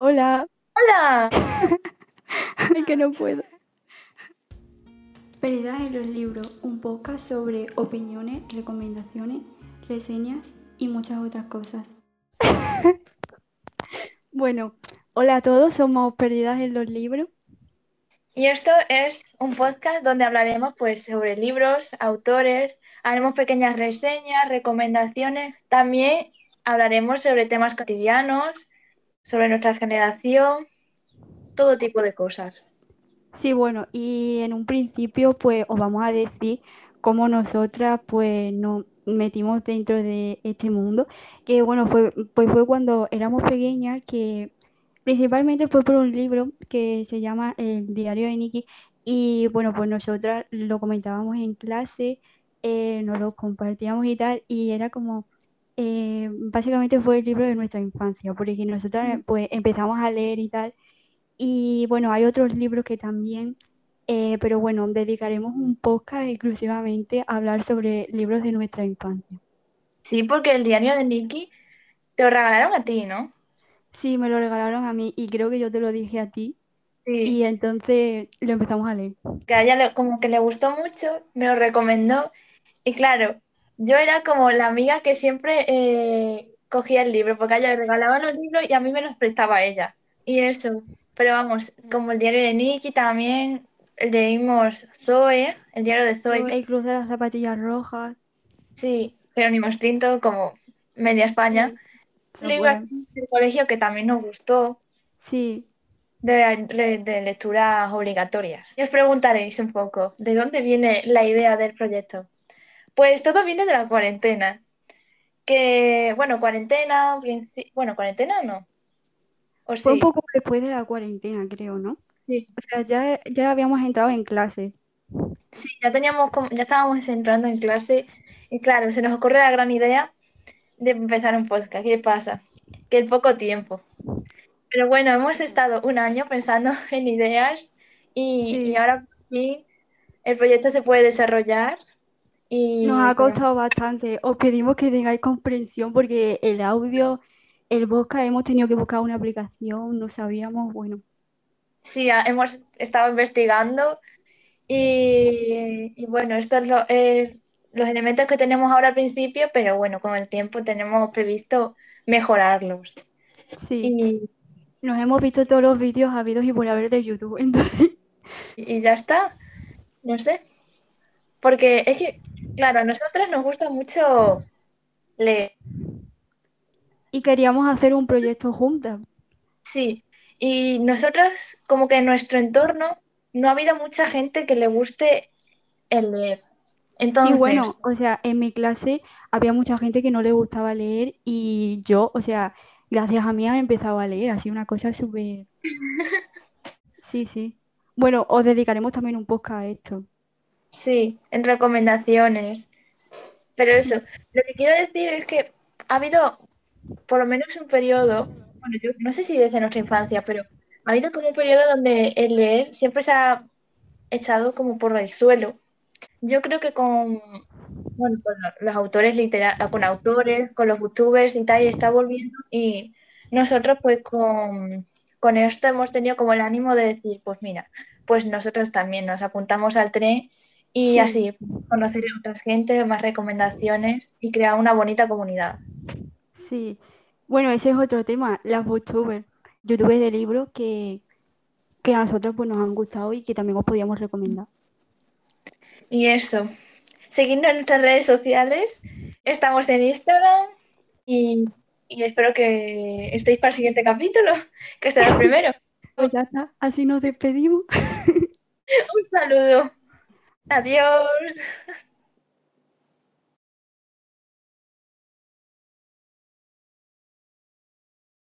Hola. Hola. Ay, que no puedo. Perdidas en los libros, un podcast sobre opiniones, recomendaciones, reseñas y muchas otras cosas. Bueno, hola a todos, somos Perdidas en los libros. Y esto es un podcast donde hablaremos pues sobre libros, autores, haremos pequeñas reseñas, recomendaciones, también hablaremos sobre temas cotidianos, sobre nuestra generación, todo tipo de cosas. Sí, bueno, y en un principio pues os vamos a decir cómo nosotras pues nos metimos dentro de este mundo, que bueno, fue, pues fue cuando éramos pequeñas, que principalmente fue por un libro que se llama El diario de Nikki, y bueno, pues nosotras lo comentábamos en clase, eh, nos lo compartíamos y tal, y era como, eh, básicamente fue el libro de nuestra infancia, porque nosotras pues empezamos a leer y tal. Y bueno, hay otros libros que también, eh, pero bueno, dedicaremos un podcast exclusivamente a hablar sobre libros de nuestra infancia. Sí, porque el diario de Nicky te lo regalaron a ti, ¿no? Sí, me lo regalaron a mí y creo que yo te lo dije a ti. Sí. Y entonces lo empezamos a leer. Que a ella como que le gustó mucho, me lo recomendó. Y claro, yo era como la amiga que siempre eh, cogía el libro, porque a ella le regalaban los libros y a mí me los prestaba ella. Y eso. Pero vamos, como el diario de Nicky también leímos Zoe, el diario de Zoe. El Club de las Zapatillas Rojas. Sí, Jerónimo Extinto, como Media España. Sí, Un libro bueno. así del colegio que también nos gustó, Sí, de, de- de lecturas obligatorias. Y os preguntaréis un poco, ¿de dónde viene la idea del proyecto? Pues todo viene de la cuarentena. Que, bueno, cuarentena, bueno, cuarentena no. ¿O fue un poco después de la cuarentena, creo, ¿no? Sí, O sea, ya, ya habíamos entrado en clase. sí, ya teníamos, ya estábamos entrando en clase y claro, se nos ocurre la gran idea de empezar un podcast. ¿Qué pasa? Que el poco tiempo. Pero bueno, hemos estado un año pensando en ideas y, Sí. y ahora por fin el proyecto se puede desarrollar y Nos ha costado bastante. Os pedimos que tengáis comprensión porque el audio, el podcast, hemos tenido que buscar una aplicación, no sabíamos, bueno. Sí, hemos estado investigando y, y bueno, estos son lo- eh, los elementos que tenemos ahora al principio, pero bueno, con el tiempo tenemos previsto mejorarlos. Sí, Y, nos hemos visto todos los vídeos habidos y por haber de YouTube, entonces, y ya está, no sé. Porque es que, claro, a nosotras nos gusta mucho leer. y queríamos hacer un proyecto juntas. Sí, y nosotras como que en nuestro entorno no ha habido mucha gente que le guste el leer. Sí, Entonces, bueno, o sea, en mi clase había mucha gente que no le gustaba leer y yo, o sea, gracias a mí han empezado a leer, así una cosa súper... Sí, sí. Bueno, os dedicaremos también un podcast a esto. Sí, en recomendaciones. Pero eso, lo que quiero decir es que ha habido por lo menos un periodo, bueno, yo no sé si desde nuestra infancia, pero ha habido como un periodo donde el leer siempre se ha echado como por el suelo. Yo creo que con, bueno, con lo- los autores litera- con autores, con los booktubers y tal, y está volviendo. Y nosotros pues con, con esto hemos tenido como el ánimo de decir, pues mira, pues nosotros también nos apuntamos al tren y Sí. así conocer a otras gente, más recomendaciones y crear una bonita comunidad. Sí. Bueno, ese es otro tema, las booktubers, youtubers de libros que, que a nosotros pues nos han gustado y que también os podíamos recomendar. Y eso, seguidnos en nuestras redes sociales, estamos en Instagram y, y espero que estéis para el siguiente capítulo, que será el primero. Pues ya está, así nos despedimos. Un saludo. Adiós.